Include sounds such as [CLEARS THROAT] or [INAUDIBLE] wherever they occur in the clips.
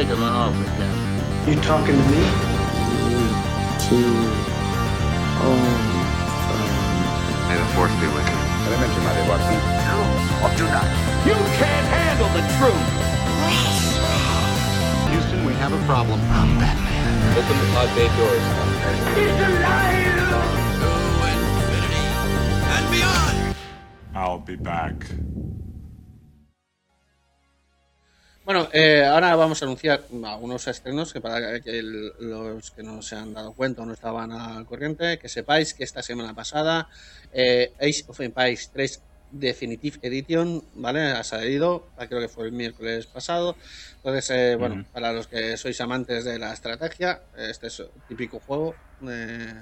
I'm in love. You talking to me? Two, oh, May the force be with you. Did I mention my Watson? No, or do not. You can't handle the truth! Houston, we have a problem. I'm Batman. Open the pod bay doors. He's alive! To infinity and beyond! I'll be back. Bueno, eh, ahora vamos a anunciar algunos estrenos que para que el- los que no se han dado cuenta o no estaban al corriente, que sepáis que esta semana pasada eh, Age of Empires 3 Definitive Edition, ¿vale? Ha salido, ah, creo que fue el miércoles pasado. Entonces, eh, bueno, para los que sois amantes de la estrategia, este es un típico juego. eh,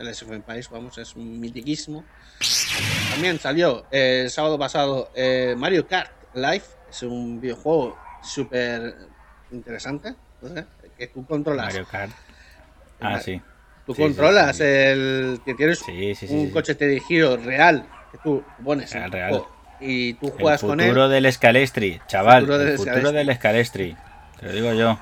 el of Empires, vamos, es un mitiquísimo. También salió eh, el sábado pasado eh, Mario Kart Live, es un videojuego súper interesante, ¿vale? que tú controlas. Mario Kart. Ah, sí. Tú Sí, controlas sí. el que tienes un coche de giro real que tú pones Real, real. juego y tú El juegas con futuro él del Scalestri, chaval. Futuro del el futuro Scalestri. del Scalestri. Te lo digo yo.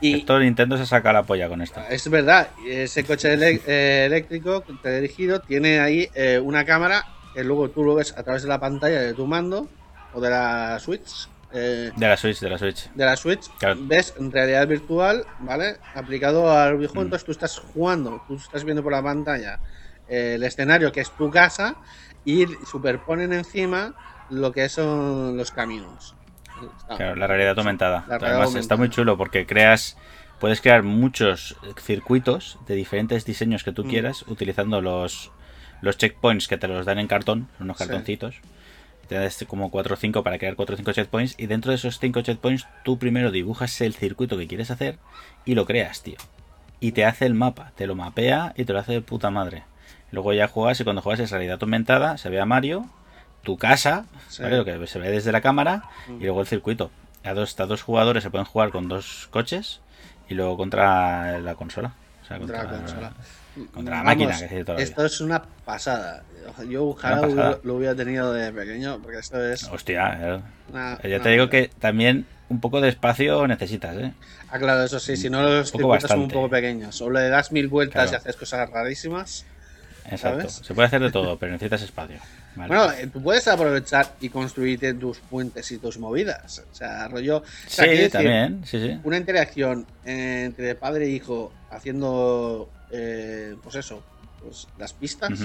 y Esto Nintendo se saca la polla con esto. es verdad, ese coche eh, eléctrico teledirigido tiene ahí eh, una cámara que luego tú lo ves a través de la pantalla de tu mando o de la Switch. Eh, De la Switch, de la Switch. de la Switch, Claro. ves realidad virtual, ¿vale? Aplicado al videojuego, Mm. entonces tú estás jugando, tú estás viendo por la pantalla eh, el escenario que es tu casa y superponen encima lo que son los caminos. Está- Claro, la realidad aumentada. La realidad Además, aumentada. está muy chulo porque creas. Puedes crear muchos circuitos de diferentes diseños que tú Mm. quieras utilizando los, los checkpoints que te los dan en cartón, unos Sí. Cartoncitos. Tienes como 4 o 5 para crear 4 o 5 checkpoints y dentro de esos 5 checkpoints tú primero dibujas el circuito que quieres hacer y lo creas, tío. Y te hace el mapa, te lo mapea y te lo hace de puta madre. Luego ya juegas y cuando juegas es realidad aumentada, se ve a Mario, tu casa, Sí. ¿vale? lo que se ve desde la cámara Mm. y luego el circuito. A dos, a dos jugadores se pueden jugar con dos coches y luego contra la consola. O sea, Contra la consola. Contra la Vamos, máquina, que se toda la Esto es una pasada. Yo ojalá lo hubiera tenido de pequeño, porque esto es. Hostia, eh. una- ya una- te digo que también un poco de espacio necesitas, ¿eh? Ah, claro, eso sí, si no los circuitos son un poco pequeños. O le das mil vueltas Claro. y haces cosas rarísimas. Exacto. ¿Sabes? Se puede hacer de todo, pero necesitas espacio. Vale. Bueno, eh, tú puedes aprovechar y construirte tus puentes y tus movidas. O sea, rollo. o sea, quiero sí, decir, también, sí, sí. Una interacción entre padre e hijo haciendo, eh, pues eso, pues las pistas.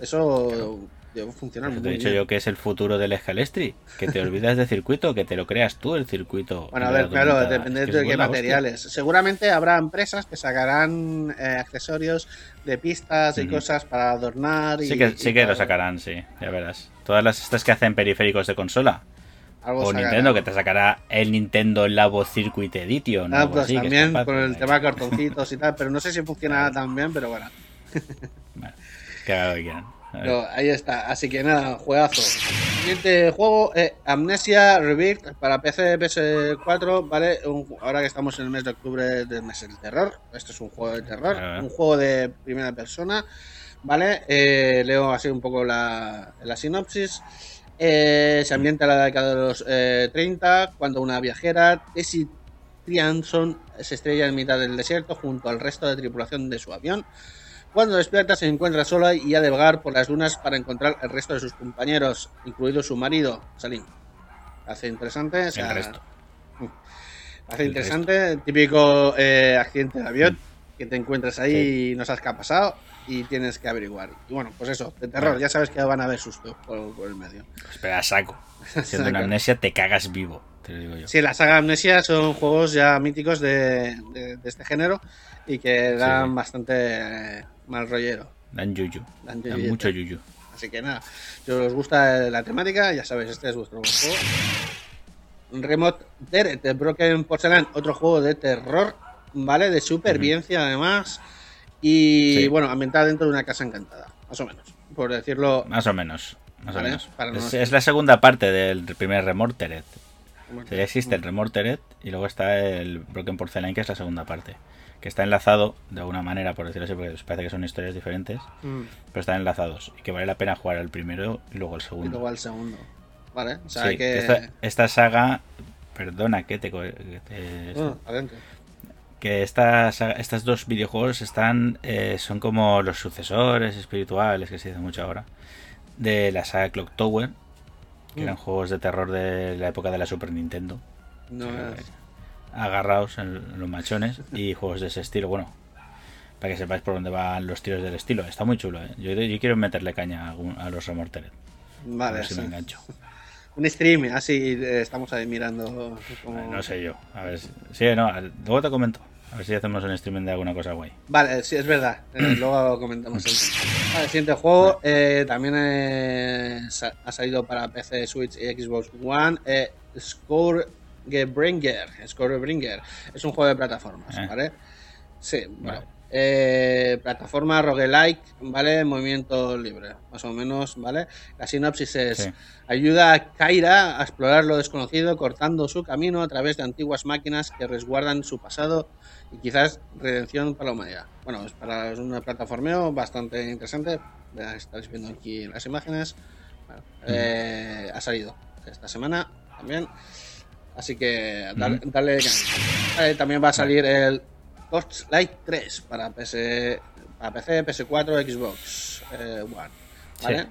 Eso debe funcionar Por eso muy te he dicho bien. yo que es el futuro del Escalestri. Que te olvidas de circuito, que te lo creas tú el circuito. Bueno, a ver, claro, depende Es que de qué buena hostia. materiales. Seguramente habrá empresas que sacarán eh, accesorios de pistas y cosas para adornar. Y, Sí que, y sí que lo sacarán, sí, ya verás. Todas las estas que hacen periféricos de consola. Algo o sacarán. Nintendo, que te sacará el Nintendo Labo Circuit Edition. Ah, pues así, también con el tema de cartoncitos y tal, pero no sé si funcionará tan bien, pero bueno. Bueno, que. Pero ahí está, así que nada, juegazo. Siguiente juego, eh, Amnesia Rebirth para PC, PS4, ¿vale? Un- ahora que estamos en el mes de octubre del mes del terror, esto es un juego de terror, Ah. un juego de primera persona, ¿vale? Eh, leo así un poco la, la sinopsis. Eh, se ambienta en la década de los eh, 30, cuando una viajera, Tessie Trianson, se estrella en mitad del desierto junto al resto de tripulación de su avión. Cuando despierta se encuentra sola y ha de vagar por las dunas para encontrar el resto de sus compañeros, incluido su marido, Salim. Hace interesante. o sea, El resto. Hace El interesante, típico eh, accidente de avión, que te encuentras ahí y no sabes qué ha pasado y tienes que averiguar. Y bueno, pues eso, de terror, ya sabes que van a haber sustos por, por el medio. Espera, saco. [LAUGHS] Siendo una amnesia, te cagas vivo. Te lo digo yo. Sí, la saga Amnesia son juegos ya míticos de, de- de este género y que dan sí. bastante eh, mal rollero. Dan yuyu. Dan mucho yuyu. Así que nada, si os gusta la temática, ya sabéis, este es vuestro juego. Remote Deret de Broken Porcelain, otro juego de terror, ¿vale? De supervivencia además. Y Sí. bueno, ambientada dentro de una casa encantada, más o menos, por decirlo. Más o menos. Más Vale, o menos. no- Es, la segunda parte del primer O sea, ya existe el Remorteret y luego está el Broken Porcelain, que es la segunda parte. Que está enlazado de alguna manera, por decirlo así, porque parece que son historias diferentes, mm, pero están enlazados. Y que vale la pena jugar el primero y luego el Y segundo. luego al segundo. Vale, o sea, Sí, que. esta, esta saga perdona que te... que te- Ah, adelante. Que estas, estas dos videojuegos están eh, son como los sucesores espirituales que se dice mucho ahora de la saga Clock Tower que Mm. eran juegos de terror de la época de la Super Nintendo No, agarrados en los machones y juegos de ese estilo bueno para que sepáis por dónde van los tiros del estilo está muy chulo ¿eh? yo, yo quiero meterle caña a, a los Remortered a vale. ver si me sí. engancho [LAUGHS] Un stream, así eh, estamos ahí mirando. Como... no sé yo a ver si, sí no luego te comento a ver si hacemos un streaming de alguna cosa guay Vale, sí, es verdad. Eh, [CLEARS THROAT] luego comentamos el. [CLEARS THROAT] Vale, siguiente juego eh, también eh, ha salido para PC, Switch y Xbox One. Eh, Scorebringer. Scorebringer. Es un juego de plataformas, Eh. ¿vale? Sí, bueno. Vale. Eh, plataforma roguelike, ¿vale? Movimiento libre, más o menos, ¿vale? La sinopsis es: Sí. ayuda a Kaira a explorar lo desconocido, cortando su camino a través de antiguas máquinas que resguardan su pasado y quizás redención para la humanidad. Bueno, es para es un plataformeo bastante interesante. Estáis viendo aquí las imágenes. Bueno, eh, ha salido esta semana también. Así que dale, dale. Vale, también va a salir el Torchlight 3 para PC, para PC PS4, Xbox eh, One. ¿Vale?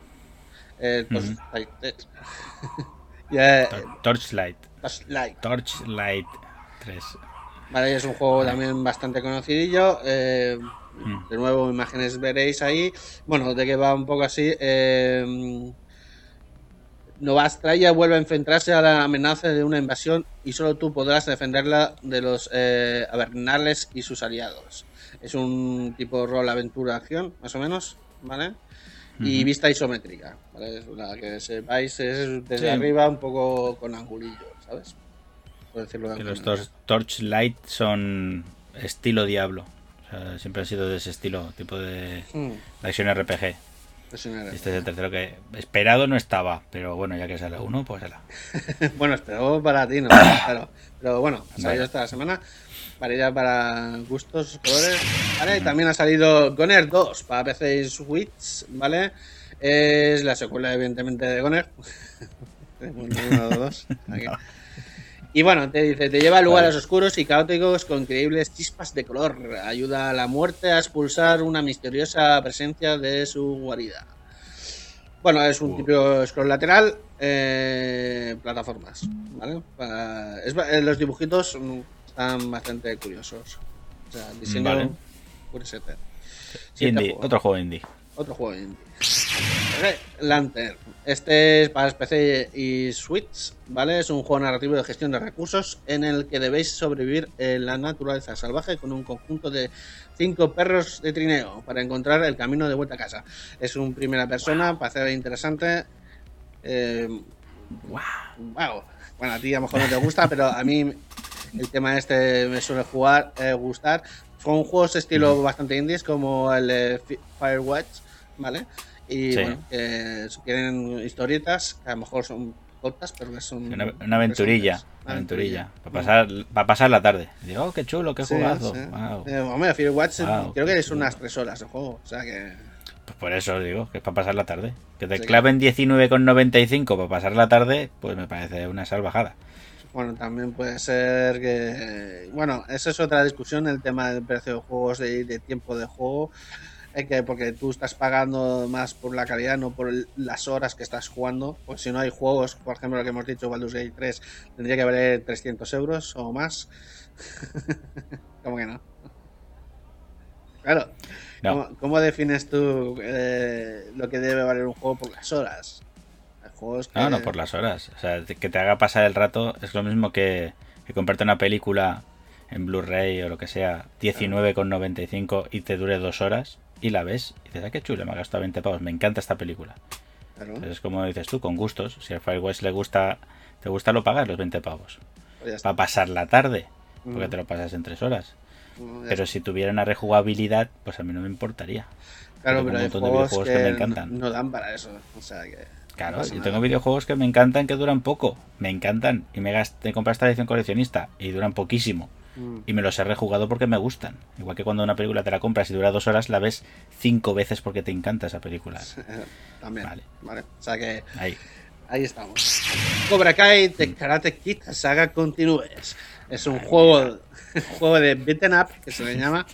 Sí. Ujú. Torchlight 3. [LAUGHS] Ya, Tor- Torchlight Torchlight. Torchlight 3 Vale, es un juego también bastante conocidillo. eh, Mm. de nuevo, imágenes veréis ahí. Bueno, de que va un poco así. Eh, Novastraya vuelve a enfrentarse a la amenaza de una invasión y solo tú podrás defenderla de los eh, Avernales y sus aliados. Es un tipo rol aventura acción, más o menos, ¿vale? Y vista isométrica, ¿vale? Es La que sepáis es desde Sí. arriba un poco con angulillo, ¿sabes? Por decirlo de los. Tor- Torchlight son estilo Diablo. O sea, siempre han sido de ese estilo, tipo de, Hmm, de acción RPG. Este es el tercero que esperado no estaba, pero bueno, ya que sale uno, pues será. [LAUGHS] bueno, espero para ti, no, [COUGHS] claro. Pero bueno, ha salido Vale. esta semana. Variedad para gustos, colores. Vale, también ha salido Goner 2 para PC y Switch, ¿vale? Es la secuela, evidentemente, de Goner. [LAUGHS] Bueno, uno, dos, aquí. [LAUGHS] Y bueno, te dice, te lleva a lugares Vale. oscuros y caóticos con increíbles chispas de color. Ayuda a la muerte a expulsar una misteriosa presencia de su guarida. Bueno, es un Uh. típico scroll lateral, eh, plataformas, ¿vale? Para- es ba- eh, los dibujitos mm, están bastante curiosos. O sea, diseño Vale. Indie, juego. otro juego indie. Otro juego indie. Red Lantern. Este es para PC y Switch, ¿vale? Es un juego narrativo de gestión de recursos en el que debéis sobrevivir en la naturaleza salvaje con un conjunto de cinco perros de trineo para encontrar el camino de vuelta a casa. Es un primera persona, parece interesante. Eh, wow. Bueno, a ti a lo mejor no te gusta, pero a mí el tema este me suele jugar, eh, gustar. Son juegos estilo bastante indies como el eh, Fi- Firewatch, ¿vale? Y Sí. bueno, que tienen historietas que a lo mejor son cortas, pero que son. Una, una aventurilla. Una aventurilla. Para pasar, para pasar la tarde. Digo, oh, qué chulo, qué Sí, jugazo. sí. Wow. Eh, hombre, Firewatch Wow, creo que es chulo. unas tres horas de juego, o sea que. Pues por eso digo, que es para pasar la tarde. Que te claven 19,95 para pasar la tarde, pues me parece una salvajada. Bueno, también puede ser que. Bueno, esa es otra discusión, el tema del precio de juegos, de, de tiempo de juego. Es que porque tú estás pagando más por la calidad, no por el- las horas que estás jugando. Pues si no hay juegos, por ejemplo, lo que hemos dicho, Baldur's Gate 3, tendría que valer 300 euros o más. [LAUGHS] ¿Cómo que no? Claro. No. ¿Cómo, cómo defines tú eh, lo que debe valer un juego por las horas? Hay juegos que... No, no, por las horas. O sea, que te haga pasar el rato es lo mismo que, que comprarte una película en Blu-ray o lo que sea, 19,95 y te dure dos horas y la ves y dices, ah, qué chulo, me ha gastado 20 pavos, me encanta esta película. Claro, Entonces es como dices tú, con gustos. Si al Firewatch le gusta, te gusta, lo pagas los 20 pavos. Para pasar la tarde, porque Mm. te lo pasas en tres horas. Mm, ya Pero si tuviera una rejugabilidad, pues a mí no me importaría. Claro, pero un hay montón de juegos videojuegos que, que me encantan. no dan para eso. O sea que. Claro, no yo nada. tengo videojuegos que me encantan que duran poco. Me encantan. Y me gasté, compré esta edición coleccionista y duran poquísimo. Mm. Y me los he rejugado porque me gustan. Igual que cuando una película te la compras y dura dos horas, la ves cinco veces porque te encanta esa película. También. Vale. Vale. O sea que. Ahí. ahí estamos. Cobra Kai de Karate Kid Saga Continues. Es un juego, [LAUGHS] juego de beaten up que se le [LAUGHS] llama,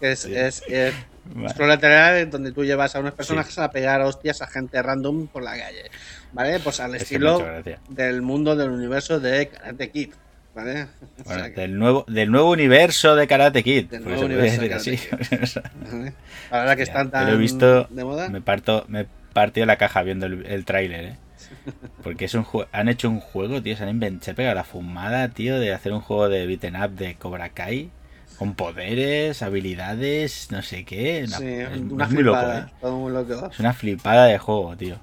que es, es, es Vale. lateral donde tú llevas a unos personajes a pegar hostias a gente random por la calle. ¿Vale? Pues al Es estilo del mundo del universo de Karate Kid. ¿Vale? O Bueno, sea que- del nuevo, del nuevo universo de Karate Kid. Del nuevo universo de así. [LAUGHS] ¿vale? Ahora que están tan lo he visto, de moda. me parto, me partió la caja viendo el, el tráiler, ¿eh? Porque es un han hecho un juego, tío, se han inventado, se pegado la fumada, tío, de hacer un juego de beaten up de Cobra Kai con poderes, habilidades, no sé qué. Una- Sí, es, una es muy loco, flipada, ¿eh? todo muy loco. Es una flipada de juego, tío.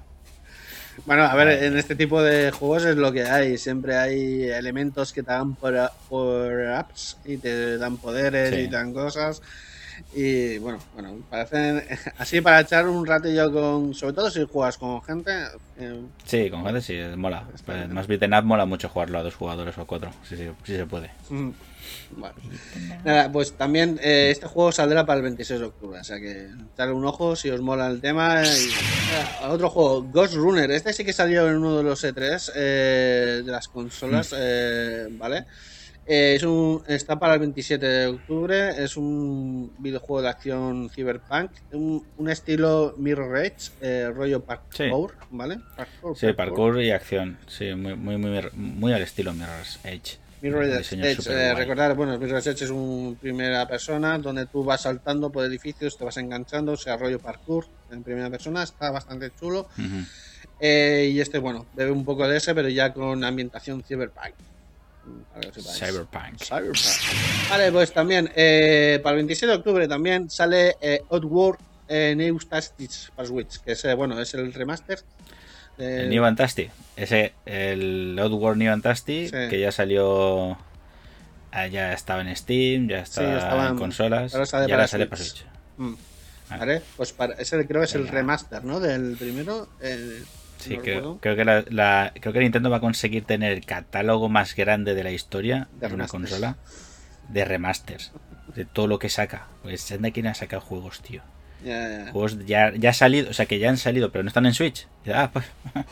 Bueno, a ver, en este tipo de juegos es lo que hay. Siempre hay elementos que te dan por, por apps y te dan poderes Sí. y te dan cosas. Y bueno, bueno, parecen [LAUGHS] así para echar un ratillo con. Sobre todo si juegas con gente. eh, Sí, con gente sí, mola. Pues más beaten up mola mucho jugarlo a dos jugadores o cuatro. Sí, sí, sí se puede. mm, bueno. Nada, pues también eh, este juego saldrá para el 26 de octubre. O sea que echarle un ojo si os mola el tema. Y, Ah, otro juego, Ghost Runner. Este sí que salió en uno de los E3 eh, de las consolas, eh, ¿vale? Eh, es un, está para el 27 de octubre. Es un videojuego de acción cyberpunk. Un, un estilo Mirror Edge, eh, rollo parkour, ¿vale? Parkour, Sí, parkour y acción. Sí, muy, muy, muy, muy al estilo Mirror's Edge. Mirror Edge, eh, recordar, bueno, Mirror Edge es un primera persona donde tú vas saltando por edificios, te vas enganchando, o sea, rollo parkour en primera persona, está bastante chulo. Eh, y este, bueno, bebe un poco de ese, pero ya con ambientación cyberpunk. Cyberpunk. Cyberpunk. Vale, pues también, eh, para el 27 de octubre también sale eh, Oddworld eh, New Tactics para Switch, que es, eh, bueno, es el remaster. El New Fantastic. Ese, el Outward New Fantastic, Sí. que ya salió. ah, Ya estaba en Steam, ya estaba, Sí, estaba en- consolas. ahora sale y para ahora sale Switch. para Switch. Mm. Ah. Vale, pues para, ese creo que es el remaster, ¿no? Del primero. eh, Sí, no creo, que la, la- creo que Nintendo va a conseguir tener el catálogo más grande de la historia De de una consola de remasters. De todo lo que saca. Pues anda quien ha sacado juegos, tío. Juegos ya, ya ha salido, o sea que ya han salido, pero no están en Switch. Ah, pues. [LAUGHS]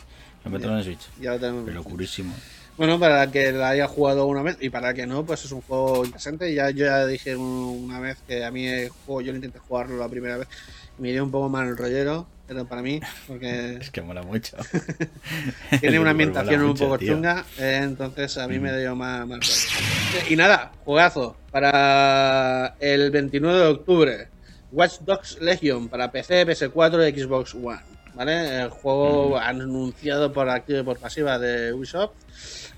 Lo meto en Switch. ya lo tenemos. Pero locurísimo. Bueno, para que la haya jugado una vez y para que no, pues es un juego interesante. Ya yo ya dije un- una vez que a mí el juego, yo lo intenté jugarlo la primera vez me dio un poco mal el rollero, pero para mí, porque [LAUGHS] Es que mola mucho. [LAUGHS] tiene una ambientación un mucho, poco tío. chunga, eh, entonces a mí me Mm. dio mal rollo. Y nada, juegazo para el 29 de octubre. Watch Dogs Legion para PC, PS4 y Xbox One. ¿Vale? El juego anunciado por activa y por pasiva de Ubisoft.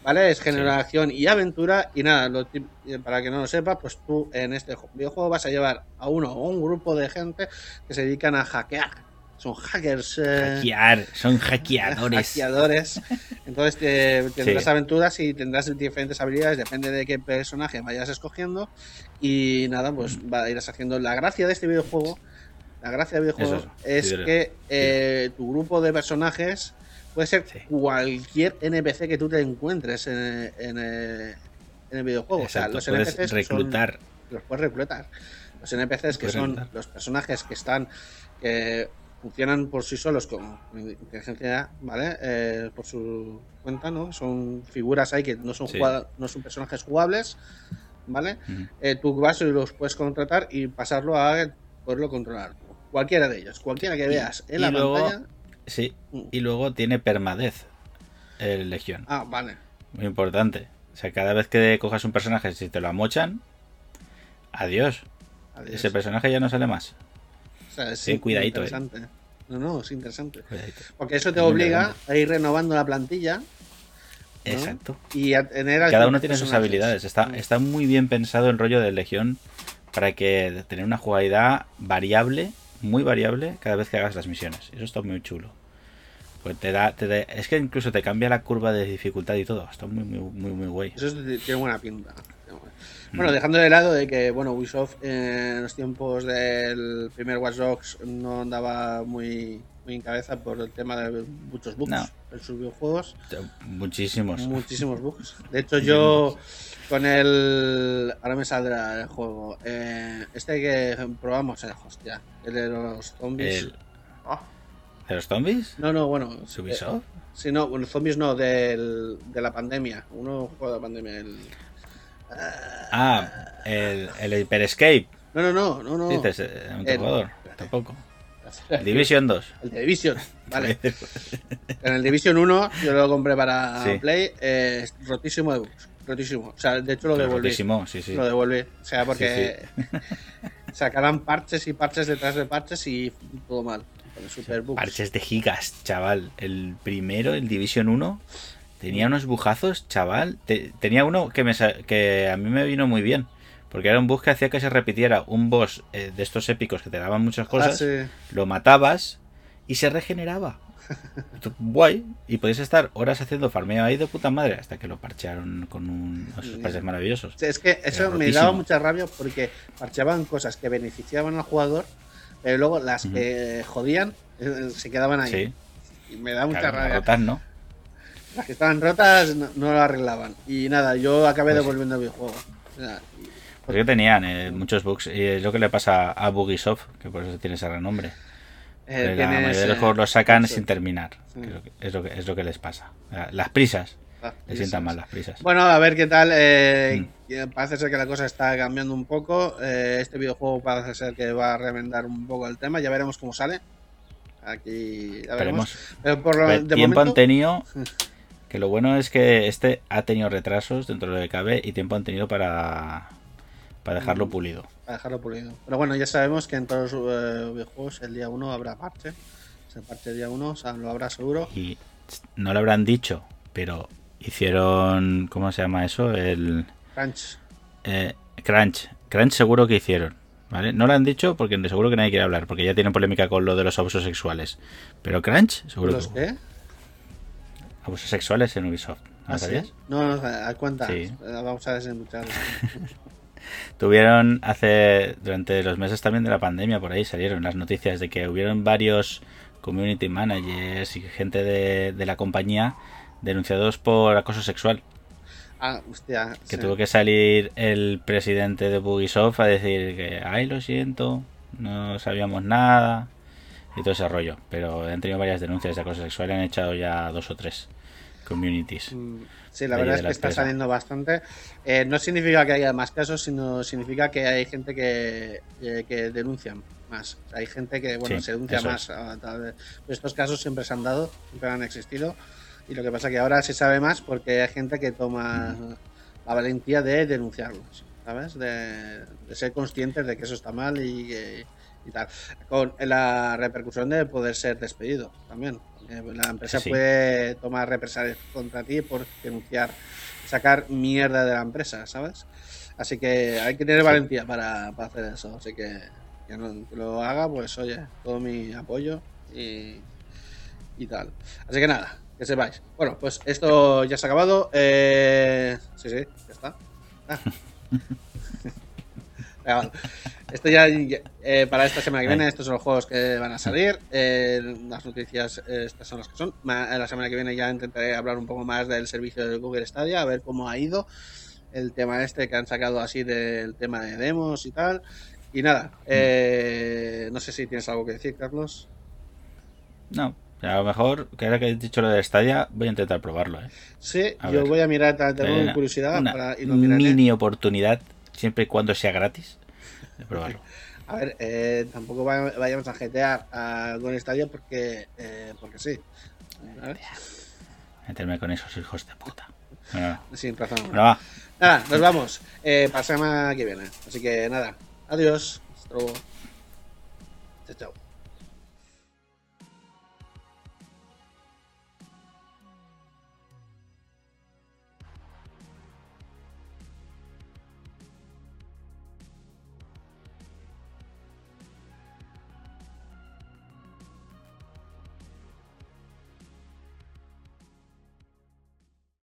¿Vale? Es generación y aventura. Y nada, lo eh, para que no lo sepa, pues tú en este videojuego vas a llevar a uno o un grupo de gente que se dedican a hackear. Son hackers. eh, Hackear, son hackeadores. hackeadores. Entonces te- tendrás Sí. aventuras y tendrás diferentes habilidades, depende de qué personaje vayas escogiendo. Y nada, pues va, irás haciendo. La gracia de este videojuego, la gracia del videojuego Eso, es sí, que eh, tu grupo de personajes puede ser Sí. cualquier NPC que tú te encuentres en, en, eh, en el videojuego. Exacto, o sea, los NPCs son- reclutar. los puedes reclutar. Los NPCs que Puedes son reclutar. los personajes que están funcionan por sí solos con inteligencia, ¿vale? Eh, por su cuenta, ¿no? Son figuras ahí que no son Sí. no son personajes jugables, ¿vale? Eh, tú vas y los puedes contratar y pasarlo a poderlo controlar. Cualquiera de ellos, cualquiera que Y- veas en y la luego- pantalla. Sí, Mm. y luego tiene permadez el Legión. Ah, vale. Muy importante. O sea, cada vez que cojas un personaje, si te lo amochan, adiós. Adiós. Ese personaje ya no sale más. O sea, es Sí, cuidadito, eh. interesante. No, no, es interesante. Cuidadito. Porque eso te obliga a ir renovando la plantilla ¿no? Exacto. y a tener Cada uno tiene sus habilidades. Está, Mm. está muy bien pensado el rollo de Legión para que tener una jugabilidad variable, muy variable, cada vez que hagas las misiones. Eso está muy chulo. Pues te da, te da- es que incluso te cambia la curva de dificultad y todo. Está muy, muy, muy, muy guay. Eso es- tiene buena pinta. Mm. Bueno, dejando de lado de que, bueno, Ubisoft eh, en los tiempos del primer Watch Dogs no andaba muy, muy en cabeza por el tema de muchos bugs No. en sus videojuegos. Muchísimos. Muchísimos [LAUGHS] bugs. De hecho, yo con el. Ahora me saldrá el juego. eh, este que probamos, eh, hostia, el de los zombies. El- Ah, ¿De los zombies? No, no, bueno. ¿Ubisoft? eh, sí, no, bueno, zombies no, del, de la pandemia. Uno juego de la pandemia. El... Ah, el, el Hyper Escape. No, no, no, no. no. Dices, eh, un El- jugador. Tampoco. [LAUGHS] Division 2. El Division, vale. [LAUGHS] En el Division 1 yo lo compré para Sí. Play, eh, rotísimo de bugs, rotísimo. O sea, de hecho lo devolví. Rotísimo, sí, sí. Lo devolví. O sea, porque [LAUGHS] sacarán parches y parches detrás de parches y todo mal. El super bugs. Parches de gigas, chaval. El primero, el Division 1, tenía unos bujazos, chaval. Te- tenía uno que, me, que a mí me vino muy bien. Porque era un bug que hacía que se repitiera un boss eh, de estos épicos que te daban muchas Ah, cosas. sí. Lo matabas y se regeneraba. Guay. Y podías estar horas haciendo farmeo ahí de puta madre hasta que lo parchearon con un, esos parches maravillosos. Sí, Es que eso me daba mucha rabia porque parcheaban cosas que beneficiaban al jugador, pero luego las que jodían eh, se quedaban ahí. Sí, Y me da mucha claro, rabia. rotas, ¿no? Las que estaban rotas no, no lo arreglaban. Y nada, yo acabé Pues devolviendo el videojuego. O sea, Porque tenían eh, muchos bugs. Y es lo que le pasa a Bugisoft, que por eso tiene ese renombre. eh, la mayoría de los juegos los sacan sin terminar. Sí. que es, lo que, es, lo que, es lo que les pasa. Las prisas. Ah, sientan mal las prisas. Bueno, a ver qué tal. eh, Mm. Parece ser que la cosa está cambiando un poco. eh, este videojuego parece ser que va a remendar un poco el tema. Ya veremos cómo sale. Aquí ya veremos. Pero por lo, Pero de tiempo momento, han tenido. [LAUGHS] Que lo bueno es que este ha tenido retrasos dentro de lo que cabe y tiempo han tenido para, para dejarlo pulido. para dejarlo pulido. Pero bueno, ya sabemos que en todos los eh, videojuegos el día 1 habrá parche. Ese parche día 1 o sea, lo habrá seguro. Y no lo habrán dicho, pero hicieron. ¿Cómo se llama eso? El. Crunch. Eh, crunch. Crunch seguro que hicieron. ¿Vale? No lo han dicho porque seguro que nadie quiere hablar, porque ya tienen polémica con lo de los abusos sexuales. Pero Crunch, seguro ¿Los que qué? Abusos sexuales en Ubisoft. ¿No ¿Ah, sí? No, no, a cuenta. Sí. Eh, Vamos a desembuchar. [LAUGHS] [LAUGHS] Tuvieron hace durante los meses también de la pandemia por ahí salieron las noticias de que hubieron varios community managers y gente de, de la compañía denunciados por acoso sexual. Ah, hostia. Que sí. tuvo que salir el presidente de Bugisoft a decir que, ay, lo siento, no sabíamos nada y todo ese rollo. Pero han tenido varias denuncias de acoso sexual y han echado ya dos o tres communities. Mm, Sí, la verdad es que está empresa. saliendo bastante. Eh, no significa que haya más casos, sino significa que hay gente que, eh, que denuncian más. O sea, hay gente que, bueno, Sí, se denuncia más. es. a estos casos siempre se han dado, siempre han existido. Y lo que pasa que ahora se sabe más porque hay gente que toma la valentía de denunciarlos, ¿sabes? De, de ser conscientes de que eso está mal y, que- y tal. Con la repercusión de poder ser despedido también. Eh, La empresa sí. puede tomar represalias contra ti por denunciar, sacar mierda de la empresa, ¿sabes? Así que hay que tener valentía para, para hacer eso. Así que que, no, que lo haga, pues oye, todo mi apoyo y, y tal. Así que nada, que sepáis. Bueno, pues esto ya se ha acabado. Eh, sí, sí, ya está. Ah. [LAUGHS] Esto ya, eh, para esta semana que viene, estos son los juegos que van a salir. Eh, las noticias, eh, estas son las que son. Ma- la semana que viene ya intentaré hablar un poco más del servicio de Google Stadia, a ver cómo ha ido el tema este que han sacado así del tema de demos y tal. Y nada, eh, no sé si tienes algo que decir, Carlos. No, a lo mejor, que ahora que he dicho lo de Stadia, voy a intentar probarlo. ¿eh? Sí, A yo ver. voy a mirar, tengo Una- curiosidad una para, y lo miraré. mini oportunidad, siempre y cuando sea gratis, de probarlo. [LAUGHS] A ver, eh, tampoco vay- vayamos a jetear a Google Stadia porque, eh, porque sí. Meterme con esos hijos de puta. Bueno, Sin razón. bueno, va. Nada, nos vamos. Eh, para semana que viene. Así que nada, adiós. Hasta luego. Chao, chao.